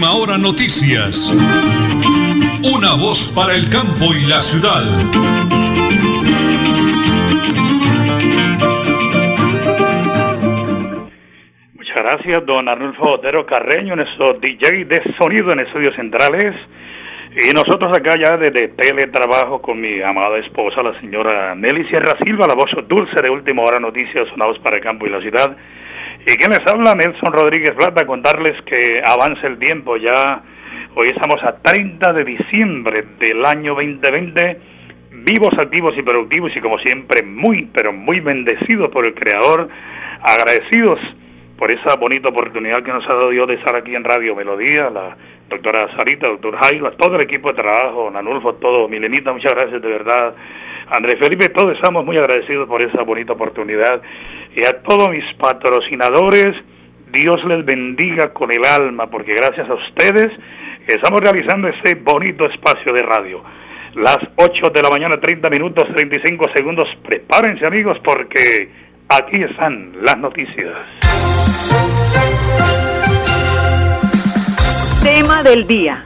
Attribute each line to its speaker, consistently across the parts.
Speaker 1: Última Hora Noticias. Una voz para el campo y la ciudad.
Speaker 2: Muchas gracias, don Arnulfo Otero Carreño, nuestro DJ de sonido en estudios centrales. Y nosotros acá ya desde teletrabajo con mi amada esposa, la señora Nelly Sierra Silva, la voz dulce de Última Hora Noticias, sonados para el campo y la ciudad. Y quien les habla, Nelson Rodríguez Plata, contarles que avanza el tiempo ya. Hoy estamos a 30 de diciembre del año 2020, vivos, activos y productivos y como siempre muy, pero muy bendecidos por el Creador, agradecidos por esa bonita oportunidad que nos ha dado Dios de estar aquí en Radio Melodía, la doctora Sarita, doctor Jairo, todo el equipo de trabajo, Nanulfo, todo, Milenita, muchas gracias de verdad. Andrés Felipe, todos estamos muy agradecidos por esa bonita oportunidad y a todos mis patrocinadores, Dios les bendiga con el alma, porque gracias a ustedes estamos realizando este bonito espacio de radio. Las 8 de la mañana, 30 minutos, 35 segundos. Prepárense amigos porque aquí están las noticias.
Speaker 3: Tema del día.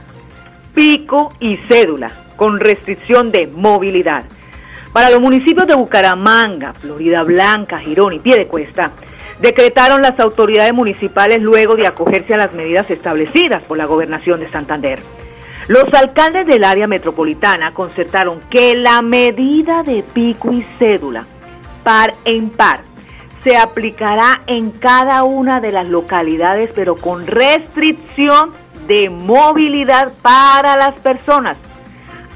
Speaker 3: Pico y cédula con restricción de movilidad. Para los municipios de Bucaramanga, Florida Blanca, Girón y Piedecuesta, decretaron las autoridades municipales luego de acogerse a las medidas establecidas por la gobernación de Santander. Los alcaldes del área metropolitana concertaron que la medida de pico y cédula par en par se aplicará en cada una de las localidades, pero con restricción de movilidad para las personas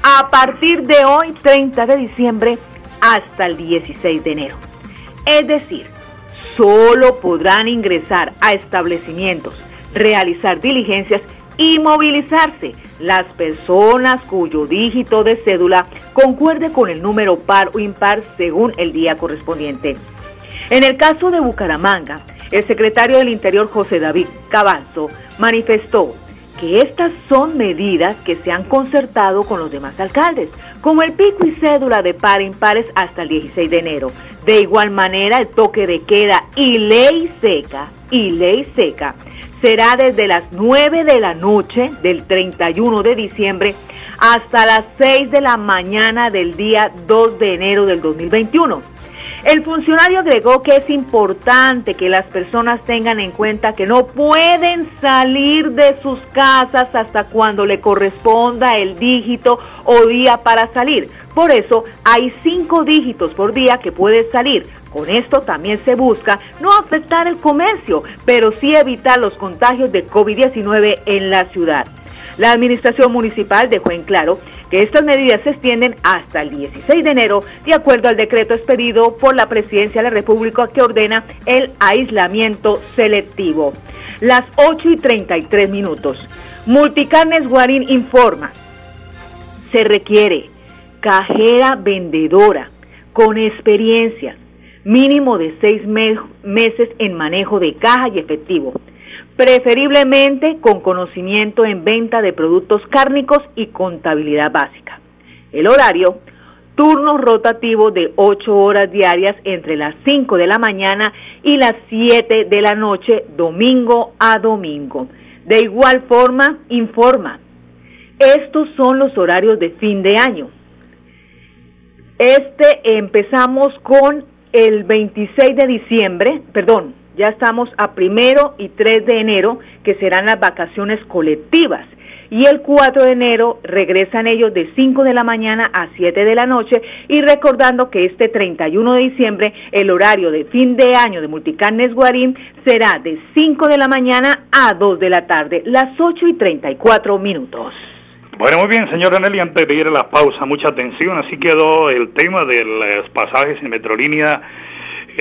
Speaker 3: a partir de hoy, 30 de diciembre, hasta el 16 de enero. Es decir, solo podrán ingresar a establecimientos, realizar diligencias y movilizarse las personas cuyo dígito de cédula concuerde con el número par o impar según el día correspondiente. En el caso de Bucaramanga, el secretario del Interior José David Cabanzo manifestó que estas son medidas que se han concertado con los demás alcaldes, como el pico y cédula de par impares hasta el 16 de enero. De igual manera, el toque de queda y ley seca, y ley seca, será desde las 9 de la noche del 31 de diciembre hasta las 6 de la mañana del día 2 de enero del 2021 el funcionario agregó que es importante que las personas tengan en cuenta que no pueden salir de sus casas hasta cuando le corresponda el dígito o día para salir. Por eso hay cinco dígitos por día que puede salir. Con esto también se busca no afectar el comercio, pero sí evitar los contagios de COVID-19 en la ciudad. La administración municipal dejó en claro que estas medidas se extienden hasta el 16 de enero, de acuerdo al decreto expedido por la Presidencia de la República que ordena el aislamiento selectivo. Las 8 y 33 minutos. Multicarnes Guarín informa. Se requiere cajera vendedora con experiencia, mínimo de seis meses en manejo de caja y efectivo preferiblemente con conocimiento en venta de productos cárnicos y contabilidad básica. El horario, turnos rotativos de 8 horas diarias entre las 5 de la mañana y las 7 de la noche, domingo a domingo. De igual forma, informa, estos son los horarios de fin de año. Este empezamos con el 26 de diciembre, perdón, ya estamos a primero y 3 de enero, que serán las vacaciones colectivas. Y el 4 de enero regresan ellos de 5 de la mañana a 7 de la noche y recordando que este 31 de diciembre el horario de fin de año de Multicarnes Guarín será de 5 de la mañana a 2 de la tarde, las 8 y 34 minutos.
Speaker 2: Bueno, muy bien, señora Nelly, antes de ir a la pausa, mucha atención, así quedó el tema de los pasajes en Metrolínea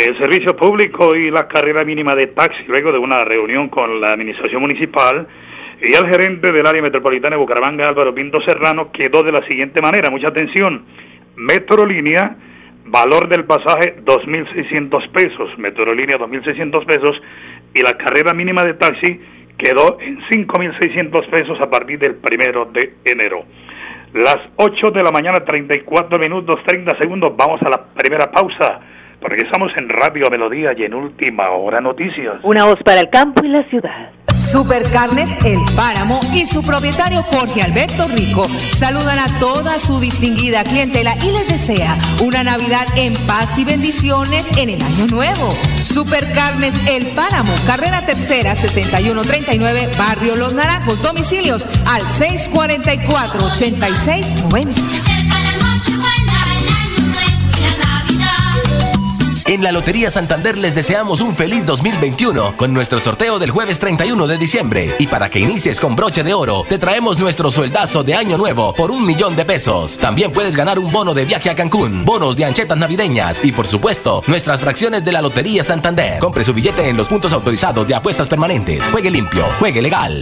Speaker 2: el servicio público y la carrera mínima de taxi, luego de una reunión con la administración municipal y el gerente del área metropolitana de Bucaramanga, Álvaro Pinto Serrano, quedó de la siguiente manera, mucha atención, Metrolínea, valor del pasaje 2.600 pesos, Metrolínea 2.600 pesos, y la carrera mínima de taxi quedó en 5.600 pesos a partir del primero de enero. Las 8 de la mañana, 34 minutos, 30 segundos, vamos a la primera pausa. Porque estamos en Radio Melodía y en Última Hora Noticias.
Speaker 3: Una voz para el campo y la ciudad.
Speaker 4: Supercarnes El Páramo y su propietario Jorge Alberto Rico saludan a toda su distinguida clientela y les desea una Navidad en paz y bendiciones en el año nuevo. Supercarnes El Páramo, carrera tercera 6139, Barrio Los Naranjos, domicilios al 644 8690.
Speaker 5: En la Lotería Santander les deseamos un feliz 2021 con nuestro sorteo del jueves 31 de diciembre. Y para que inicies con broche de oro, te traemos nuestro sueldazo de año nuevo por un millón de pesos. También puedes ganar un bono de viaje a Cancún, bonos de anchetas navideñas y por supuesto, nuestras fracciones de la Lotería Santander. Compre su billete en los puntos autorizados de apuestas permanentes. Juegue limpio, juegue legal.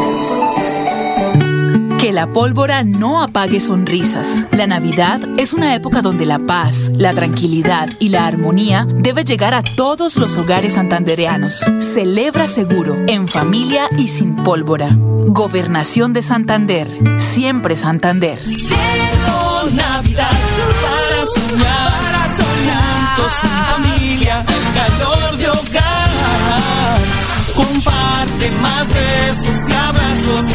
Speaker 6: Que la pólvora no apague sonrisas. La Navidad es una época donde la paz, la tranquilidad y la armonía debe llegar a todos los hogares santandereanos. Celebra seguro, en familia y sin pólvora. Gobernación de Santander. Siempre Santander.
Speaker 7: Llegó Navidad para soñar, para soñar. Familia, calor de hogar. Comparte más besos y abrazos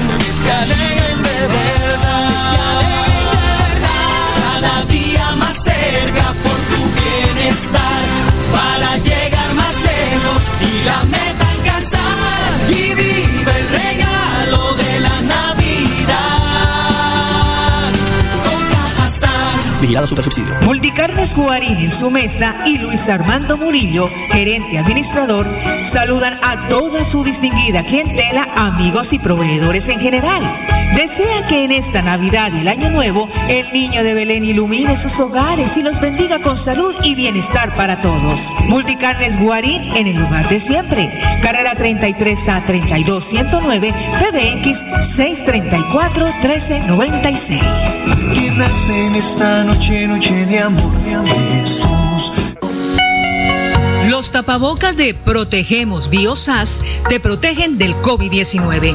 Speaker 5: Vigilado Super Subsidio.
Speaker 4: Multicarnes Guarín en su mesa y Luis Armando Murillo, gerente administrador, saludan a toda su distinguida clientela, amigos y proveedores en general. Desea que en esta Navidad y el Año Nuevo el niño de Belén ilumine sus hogares y los bendiga con salud y bienestar para todos. Multicarnes Guarín en el lugar de siempre. Carrera 33 a 32 109 PBX 634 1396.
Speaker 7: Que nace en esta noche, noche de amor, de amor.
Speaker 4: Los tapabocas de Protegemos Biosas te protegen del COVID-19.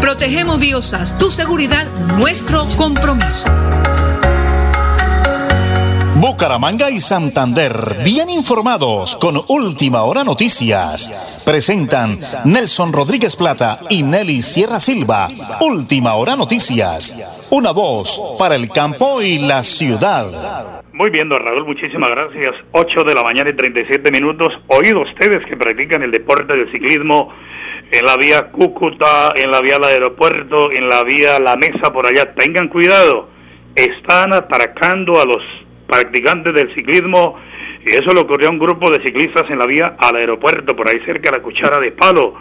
Speaker 4: Protegemos Biosas, tu seguridad, nuestro compromiso.
Speaker 8: Bucaramanga y Santander, bien informados con Última Hora Noticias. Presentan Nelson Rodríguez Plata y Nelly Sierra Silva. Última Hora Noticias. Una voz para el campo y la ciudad.
Speaker 2: Muy bien, don Raúl, muchísimas gracias. 8 de la mañana y 37 minutos. Oído ustedes que practican el deporte del ciclismo en la vía Cúcuta, en la vía al aeropuerto, en la vía La Mesa, por allá. Tengan cuidado. Están atracando a los practicantes del ciclismo y eso le ocurrió a un grupo de ciclistas en la vía al aeropuerto, por ahí cerca de la cuchara de palo.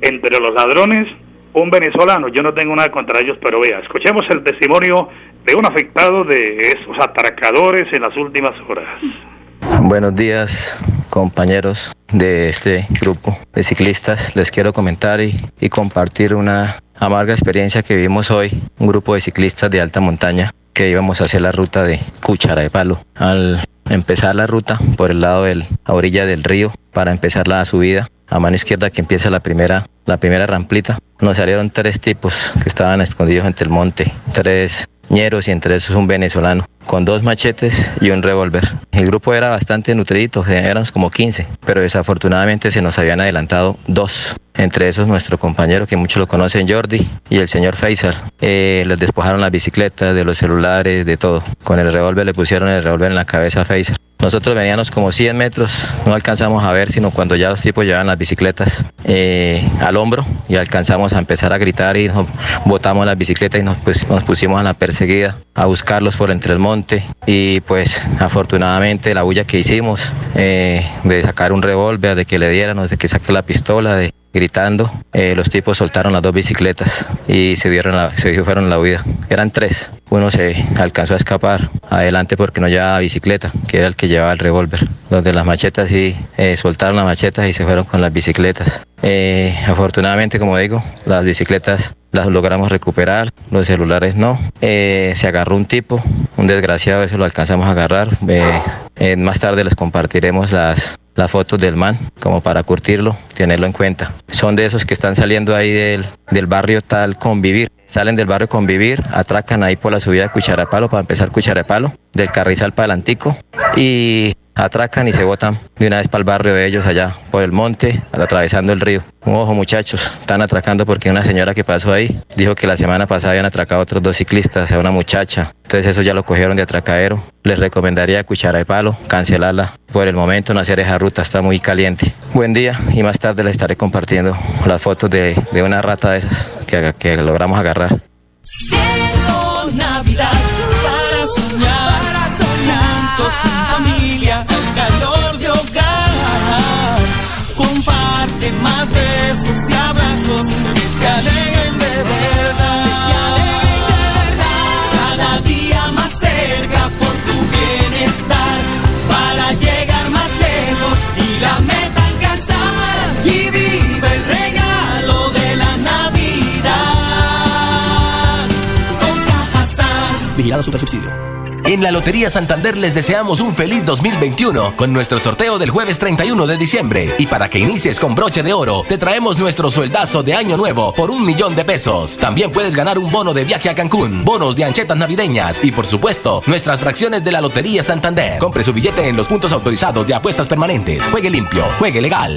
Speaker 2: Entre los ladrones, un venezolano. Yo no tengo nada contra ellos, pero vea, escuchemos el testimonio de un afectado de esos atracadores en las últimas horas.
Speaker 9: Buenos días, compañeros de este grupo de ciclistas. Les quiero comentar y, compartir una amarga experiencia que vivimos hoy, un grupo de ciclistas de alta montaña que íbamos a hacer la ruta de Cuchara de Palo. Al empezar la ruta por el lado de la orilla del río para empezar la subida, a mano izquierda que empieza la primera, la primera ramplita, nos salieron tres tipos que estaban escondidos entre el monte, tres ñeros y entre esos un venezolano, con dos machetes y un revólver. El grupo era bastante nutridito, éramos como 15, pero desafortunadamente se nos habían adelantado dos. Entre esos nuestro compañero, que muchos lo conocen, Jordi, y el señor Faisal. Eh, les despojaron las bicicletas, de los celulares, de todo. Con el revólver le pusieron el revólver en la cabeza a Faisal. Nosotros veníamos como 100 metros, no alcanzamos a ver sino cuando ya los tipos llevaban las bicicletas eh, al hombro y alcanzamos a empezar a gritar y nos botamos las bicicletas y nos, pues, nos pusimos a la perseguida a buscarlos por entre el monte y pues afortunadamente la bulla que hicimos eh, de sacar un revólver, de que le dieran, de que saque la pistola, de gritando, eh, los tipos soltaron las dos bicicletas y se, dieron la, se fueron la huida. Eran tres. Uno se alcanzó a escapar adelante porque no llevaba bicicleta, que era el que llevaba el revólver. Los de las machetas sí eh, soltaron las machetas y se fueron con las bicicletas. Eh, afortunadamente, como digo, las bicicletas las logramos recuperar, los celulares no. se agarró un tipo, un desgraciado, eso lo alcanzamos a agarrar. más tarde les compartiremos las, las fotos del man, como para curtirlo, tenerlo en cuenta. Son de esos que están saliendo ahí del, del barrio tal convivir. Salen del barrio convivir, atracan ahí por la subida de Cucharapalo para empezar Cucharapalo, del Carrizal para Antico y atracan y se botan de una vez para el barrio de ellos allá, por el monte, atravesando el río. Ojo muchachos, están atracando porque una señora que pasó ahí dijo que la semana pasada habían atracado a otros dos ciclistas, a una muchacha. Entonces eso ya lo cogieron de atracadero. Les recomendaría cuchara de palo, cancelarla. Por el momento no hacer esa ruta, está muy caliente. Buen día y más tarde les estaré compartiendo las fotos de, una rata de esas que, logramos agarrar.
Speaker 10: Navidad abrazos que te de verdad. Cada día más cerca por tu bienestar. Para llegar más lejos y la meta alcanzar. Y vive el regalo de la Navidad. Con Cajazán.
Speaker 5: Vigilado Super Subsidio. En la Lotería Santander les deseamos un feliz 2021 con nuestro sorteo del jueves 31 de diciembre. Y para que inicies con broche de oro, te traemos nuestro sueldazo de año nuevo por un millón de pesos. También puedes ganar un bono de viaje a Cancún, bonos de anchetas navideñas y por supuesto nuestras fracciones de la Lotería Santander. Compre su billete en los puntos autorizados de apuestas permanentes. Juegue limpio, juegue legal.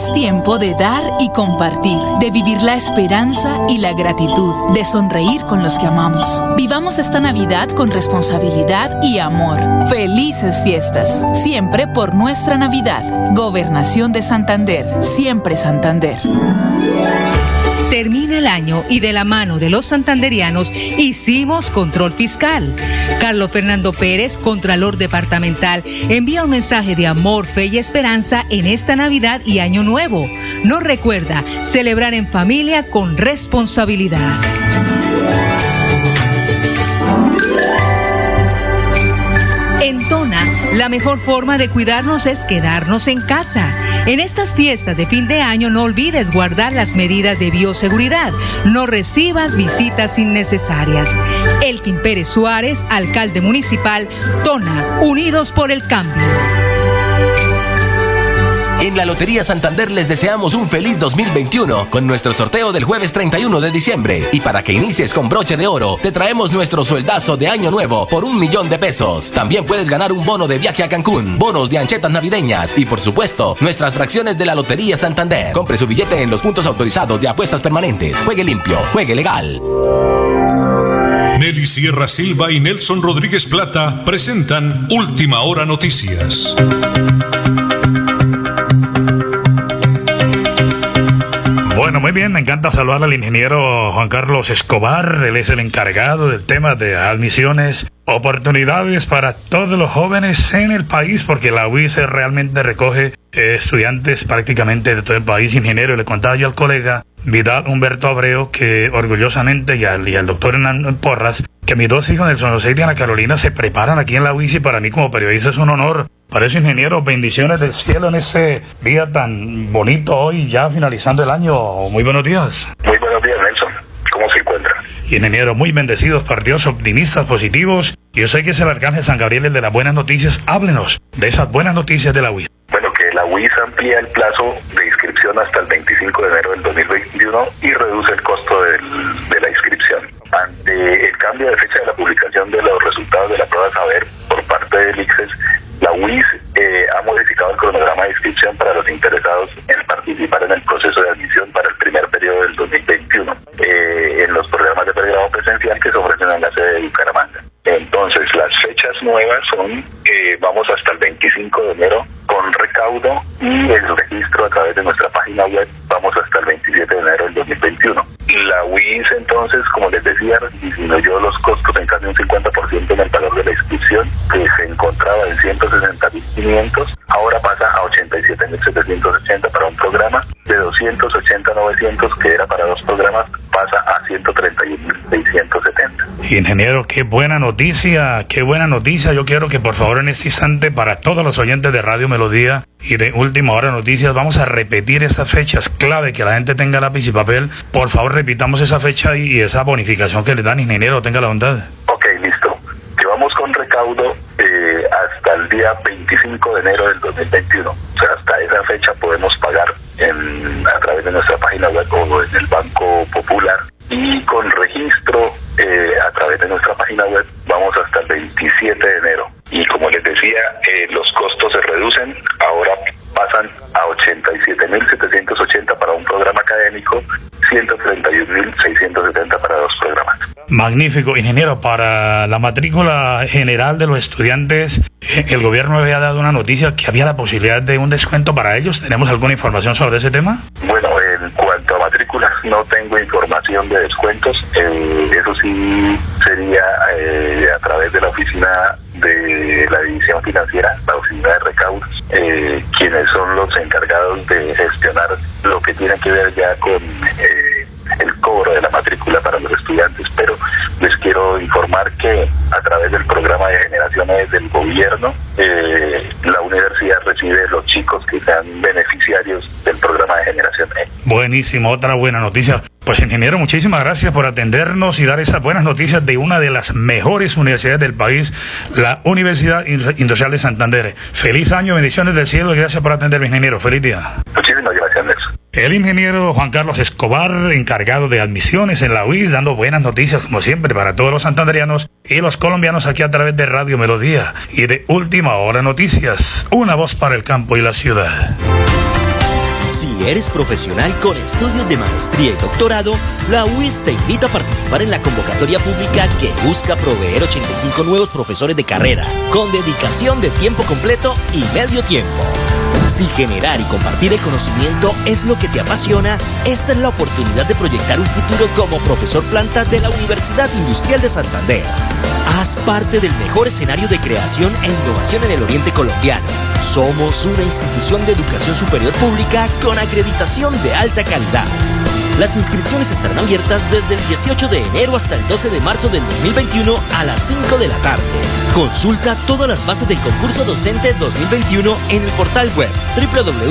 Speaker 6: Es tiempo de dar y compartir, de vivir la esperanza y la gratitud, de sonreír con los que amamos. Vivamos esta Navidad con responsabilidad y amor. Felices fiestas, siempre por nuestra Navidad. Gobernación de Santander, siempre Santander.
Speaker 4: Termina el año y de la mano de los santanderianos hicimos control fiscal. Carlos Fernando Pérez, Contralor Departamental, envía un mensaje de amor, fe y esperanza en esta Navidad y Año Nuevo. Nos recuerda celebrar en familia con responsabilidad. En Tona, la mejor forma de cuidarnos es quedarnos en casa. En estas fiestas de fin de año no olvides guardar las medidas de bioseguridad. No recibas visitas innecesarias. Elkin Pérez Suárez, alcalde municipal, Tona, Unidos por el Cambio.
Speaker 5: En la Lotería Santander les deseamos un feliz 2021 con nuestro sorteo del jueves 31 de diciembre. Y para que inicies con broche de oro, te traemos nuestro sueldazo de año nuevo por un millón de pesos. También puedes ganar un bono de viaje a Cancún, bonos de anchetas navideñas y por supuesto, nuestras fracciones de la Lotería Santander. Compre su billete en los puntos autorizados de apuestas permanentes. Juegue limpio, juegue legal.
Speaker 1: Nelly Sierra Silva y Nelson Rodríguez Plata presentan Última Hora Noticias.
Speaker 2: Bien, me encanta saludar al ingeniero Juan Carlos Escobar, él es el encargado del tema de admisiones, oportunidades para todos los jóvenes en el país, porque la UIS realmente recoge eh, estudiantes prácticamente de todo el país, ingeniero, le contaba yo al colega Vidal Humberto Abreu que orgullosamente y al, y al doctor Hernán Porras, que mis dos hijos, Nelson José y Ana Carolina, se preparan aquí en la UIS y para mí como periodista es un honor para eso, ingeniero, bendiciones del cielo en este día tan bonito hoy, ya finalizando el año. Muy buenos días.
Speaker 11: Muy buenos días, Nelson. ¿Cómo se encuentra?
Speaker 2: Ingeniero, muy bendecidos, partidos optimistas, positivos. Yo sé que es el Arcángel San Gabriel el de las buenas noticias. Háblenos de esas buenas noticias de la UIS.
Speaker 11: Bueno, que la UIS amplía el plazo de inscripción inscripción hasta el 25 de enero del 2021 y reduce el costo del- de la inscripción. Ante el cambio de fecha de la publicación de los resultados de la prueba Saber por parte del ICFES, la UIS eh, ha modificado el cronograma de inscripción para los interesados en participar en el proceso de admisión para el primer periodo del 2021 eh, en los programas de pregrado presencial que se ofrecen en la sede de Bucaramanga. Entonces, las fechas nuevas son, eh, vamos hasta el 25 de enero con recaudo y el registro a través de nuestra página web, hasta el 27 de enero del 2021. La UIS entonces, como les decía, disminuyó los costos en casi un 50% en el valor de la inscripción, que se encontraba en 160.500, ahora pasa a 87.780 para un programa, de 280.900 que era para dos programas, pasa a 131.670.
Speaker 12: Ingeniero, qué buena noticia, qué buena noticia. Yo quiero que por favor en este instante para todos los oyentes de Radio Melodía y de Última Hora Noticias vamos a repetir estas fechas clave, que la gente tenga lápiz y papel. Por favor repitamos esa fecha y, y esa bonificación que le dan, ingeniero, tenga la bondad.
Speaker 11: Ok, listo. Que vamos con recaudo eh, hasta el día 25 de enero del 2021. O sea, hasta esa fecha podemos pagar en, a través de nuestra página web o en el Banco Popular. Y con registro eh, a través de nuestra página web vamos hasta el 27 de enero. Y como les decía, eh, los costos se reducen. Ahora pasan a 87.780 para un programa académico, 131.670 para dos programas.
Speaker 12: Magnífico, ingeniero. Para la matrícula general de los estudiantes, eh, el gobierno había dado una noticia que había la posibilidad de un descuento para ellos. ¿Tenemos alguna información sobre ese tema?
Speaker 11: Bueno, en cuanto a matrículas, no tengo información de descuentos. Eh, eso sí sería eh, a través de la oficina de la división financiera, la oficina de recaudos, eh, quienes son los encargados de gestionar lo que tiene que ver ya con eh, el cobro de la matrícula para los estudiantes. Pero les quiero informar que a través del programa de generaciones del gobierno, eh, la universidad recibe los chicos que sean beneficiarios del programa de generación E.
Speaker 12: Buenísimo, otra buena noticia. Pues ingeniero, muchísimas gracias por atendernos y dar esas buenas noticias de una de las mejores universidades del país, la Universidad Industrial de Santander. Feliz año, bendiciones del cielo y gracias por atenderme, ingeniero. Feliz día.
Speaker 11: Muchísimas gracias, Nelson.
Speaker 12: El ingeniero Juan Carlos Escobar, encargado de admisiones en la UIS, dando buenas noticias como siempre para todos los santanderianos y los colombianos aquí a través de Radio Melodía y de Última Hora Noticias, una voz para el campo y la ciudad.
Speaker 13: Si eres profesional con estudios de maestría y doctorado, la UIS te invita a participar en la convocatoria pública que busca proveer 85 nuevos profesores de carrera, con dedicación de tiempo completo y medio tiempo. Si generar y compartir el conocimiento es lo que te apasiona, esta es la oportunidad de proyectar un futuro como profesor planta de la Universidad Industrial de Santander. Parte del mejor escenario de creación e innovación en el oriente colombiano. Somos una institución de educación superior pública con acreditación de alta calidad. Las inscripciones estarán abiertas desde el 18 de enero hasta el 12 de marzo del 2021 a las 5 de la tarde. Consulta todas las bases del concurso docente 2021 en el portal web www.wis.edu.co.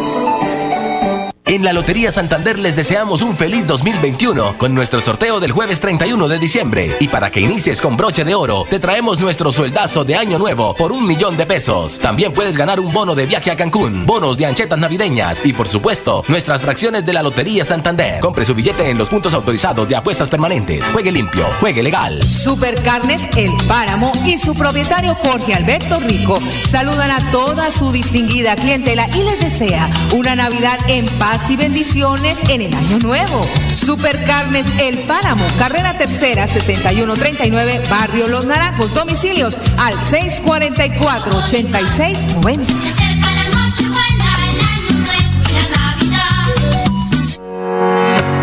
Speaker 5: En la Lotería Santander les deseamos un feliz 2021 con nuestro sorteo del jueves 31 de diciembre. Y para que inicies con broche de oro, te traemos nuestro sueldazo de año nuevo por un millón de pesos. También puedes ganar un bono de viaje a Cancún, bonos de anchetas navideñas y por supuesto, nuestras fracciones de la Lotería Santander. Compre su billete en los puntos autorizados de apuestas permanentes. Juegue limpio, juegue legal.
Speaker 4: Supercarnes El Páramo y su propietario Jorge Alberto Rico saludan a toda su distinguida clientela y les desea una Navidad en paz y bendiciones en el año nuevo. Supercarnes El Páramo, carrera tercera 6139, Barrio Los Naranjos, domicilios al 644 8690.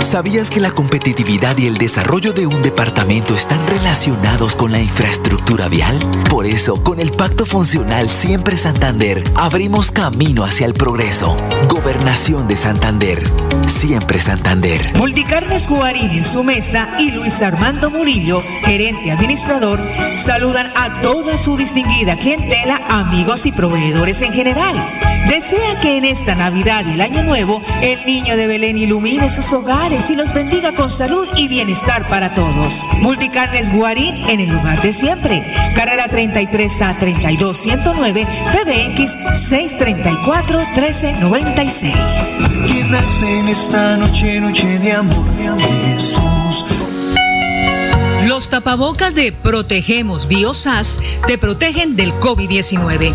Speaker 14: ¿Sabías que la competitividad y el desarrollo de un departamento están relacionados con la infraestructura vial? Por eso, con el Pacto Funcional Siempre Santander, abrimos camino hacia el progreso. Gobernación de Santander. Siempre Santander.
Speaker 4: Multicarnes Guarín en su mesa y Luis Armando Murillo, gerente administrador, saludan a toda su distinguida clientela, amigos y proveedores en general. Desea que en esta Navidad y el Año Nuevo el niño de Belén ilumine sus hogares y los bendiga con salud y bienestar para todos. Multicarnes Guarín en el lugar de siempre. Carrera 33 a 32 109 PBX 634 1396.
Speaker 7: ¿Quién nace en esta noche, noche de amor, Jesús?
Speaker 4: Los tapabocas de Protegemos Biosas te protegen del COVID-19.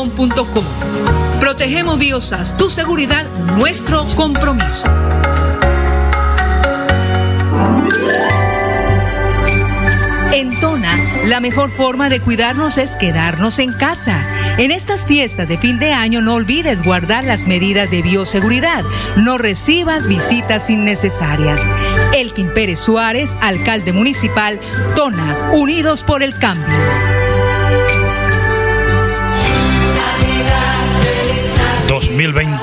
Speaker 4: Protegemos Biosas, tu seguridad, nuestro compromiso. En Tona, la mejor forma de cuidarnos es quedarnos en casa. En estas fiestas de fin de año no olvides guardar las medidas de bioseguridad. No recibas visitas innecesarias. Elkin Pérez Suárez, alcalde municipal, Tona, Unidos por el Cambio.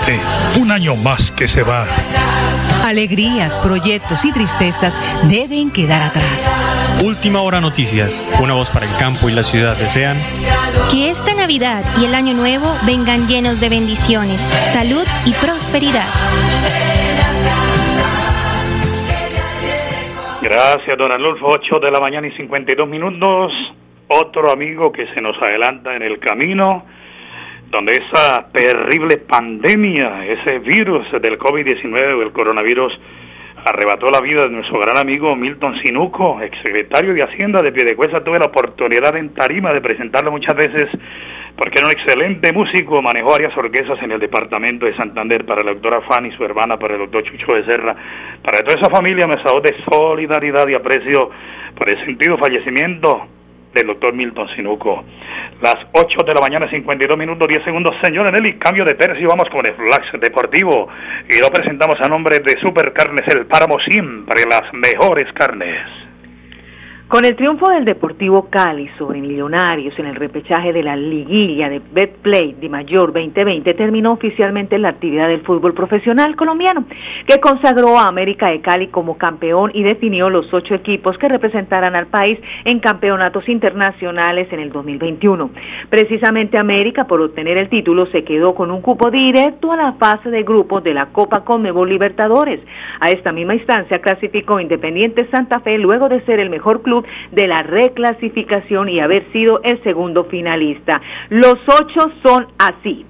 Speaker 2: 2020, un año más que se va.
Speaker 4: Alegrías, proyectos y tristezas deben quedar atrás.
Speaker 15: Última hora noticias, una voz para el campo y la ciudad desean
Speaker 16: que esta Navidad y el Año Nuevo vengan llenos de bendiciones, salud y prosperidad.
Speaker 2: Gracias, don Arnulfo. 8 de la mañana y 52 minutos. Otro amigo que se nos adelanta en el camino donde esa terrible pandemia, ese virus del COVID-19 o el coronavirus arrebató la vida de nuestro gran amigo Milton Sinuco, exsecretario de Hacienda de Piedecuesta. Tuve la oportunidad en Tarima de presentarlo muchas veces porque era un excelente músico, manejó varias orquestas en el departamento de Santander para la doctora Fanny, su hermana, para el doctor Chucho Becerra, para toda esa familia, me de solidaridad y aprecio por el sentido fallecimiento del doctor Milton Sinuco. Las 8 de la mañana, 52 minutos, 10 segundos. Señor Nelly, cambio de tercio, vamos con el Flash Deportivo. Y lo presentamos a nombre de Super Carnes El Páramo para las mejores carnes.
Speaker 3: Con el triunfo del Deportivo Cali sobre Millonarios en el repechaje de la liguilla de Betplay de Mayor 2020 terminó oficialmente la actividad del fútbol profesional colombiano, que consagró a América de Cali como campeón y definió los ocho equipos que representarán al país en campeonatos internacionales en el 2021. Precisamente América, por obtener el título, se quedó con un cupo directo a la fase de grupos de la Copa Conmebol Libertadores. A esta misma instancia clasificó Independiente Santa Fe luego de ser el mejor club de la reclasificación y haber sido el segundo finalista. Los ocho son así.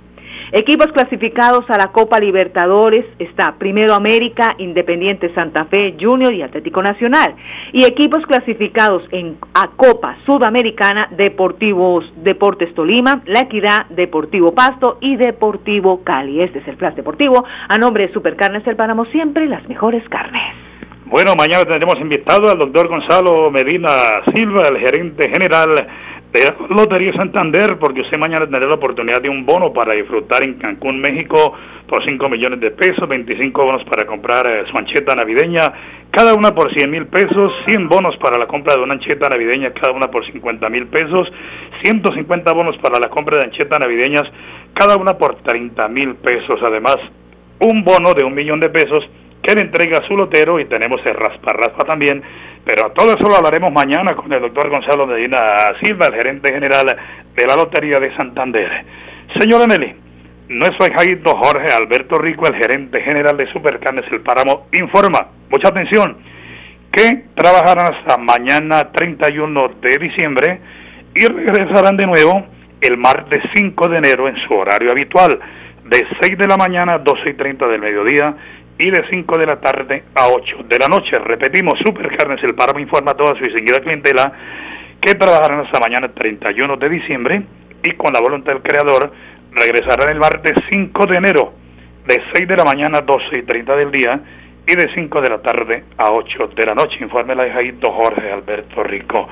Speaker 3: Equipos clasificados a la Copa Libertadores está Primero América, Independiente Santa Fe, Junior y Atlético Nacional. Y equipos clasificados en, a Copa Sudamericana, Deportivos Deportes Tolima, La Equidad, Deportivo Pasto y Deportivo Cali. Este es el Flash Deportivo. A nombre de Supercarnes El Páramo, siempre las mejores carnes.
Speaker 2: Bueno, mañana tendremos invitado al doctor Gonzalo Medina Silva, el gerente general de Lotería Santander, porque usted mañana tendrá la oportunidad de un bono para disfrutar en Cancún, México, por 5 millones de pesos, 25 bonos para comprar eh, su ancheta navideña, cada una por 100 mil pesos, 100 bonos para la compra de una ancheta navideña, cada una por 50 mil pesos, 150 bonos para la compra de anchetas navideñas, cada una por 30 mil pesos, además un bono de un millón de pesos que le entrega a su lotero y tenemos el raspa raspa también, pero todo eso lo hablaremos mañana con el doctor Gonzalo Medina Silva, el gerente general de la Lotería de Santander. Señora Nelly, nuestro hijito Jorge Alberto Rico, el gerente general de Supercarnes El Páramo, informa, mucha atención, que trabajarán hasta mañana 31 de diciembre y regresarán de nuevo el martes 5 de enero en su horario habitual, de 6 de la mañana a 12 y 30 del mediodía y de 5 de la tarde a 8 de la noche. Repetimos, Supercarnes El Páramo informa a toda su distinguida clientela que trabajarán hasta mañana 31 de diciembre y con la voluntad del creador regresarán el martes 5 de enero de 6 de la mañana a 12 y 30 del día y de 5 de la tarde a 8 de la noche. Informe la hijadito Jorge Alberto Rico.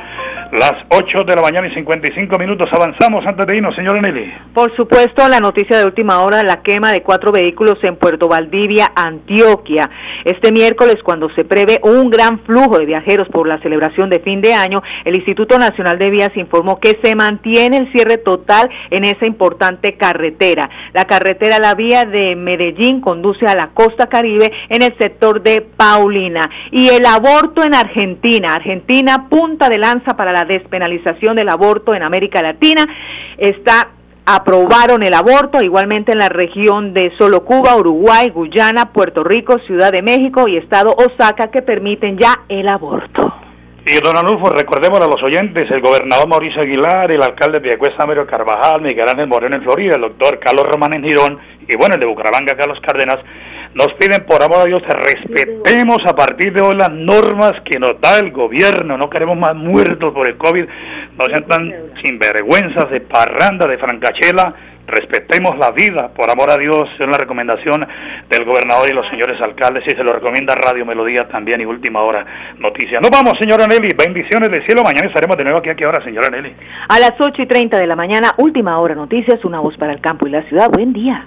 Speaker 2: Las 8 de la mañana y 55 minutos. Avanzamos antes de irnos, señora Nelly.
Speaker 3: Por supuesto, la noticia de última hora, la quema de cuatro vehículos en Puerto Valdivia, Antioquia. Este miércoles, cuando se prevé un gran flujo de viajeros por la celebración de fin de año, el Instituto Nacional de Vías informó que se mantiene el cierre total en esa importante carretera. La carretera, la vía de Medellín, conduce a la costa caribe en el sector de Paulina. Y el aborto en Argentina. Argentina, punta de lanza para la despenalización del aborto en América Latina. Está aprobaron el aborto, igualmente en la región de Solo Cuba, Uruguay, Guyana, Puerto Rico, Ciudad de México y Estado Osaka que permiten ya el aborto.
Speaker 2: Y don Anulfo, recordemos a los oyentes, el gobernador Mauricio Aguilar, el alcalde de Piedecuesta, Mario Carvajal, Miguel Ángel Moreno en Florida, el doctor Carlos Román en Girón, y bueno, el de Bucaramanga, Carlos Cárdenas, nos piden por amor a Dios que respetemos a partir de hoy las normas que nos da el gobierno. No queremos más muertos por el COVID. No sean tan sinvergüenzas de parranda, de francachela. Respetemos la vida, por amor a Dios, es la recomendación del gobernador y los señores alcaldes y se lo recomienda Radio Melodía también y Última Hora Noticias. Nos vamos, señora Nelly, bendiciones del cielo, mañana estaremos de nuevo aquí a qué hora, señora Nelly.
Speaker 3: A las 8 y 30 de la mañana, Última Hora Noticias, una voz para el campo y la ciudad. Buen día.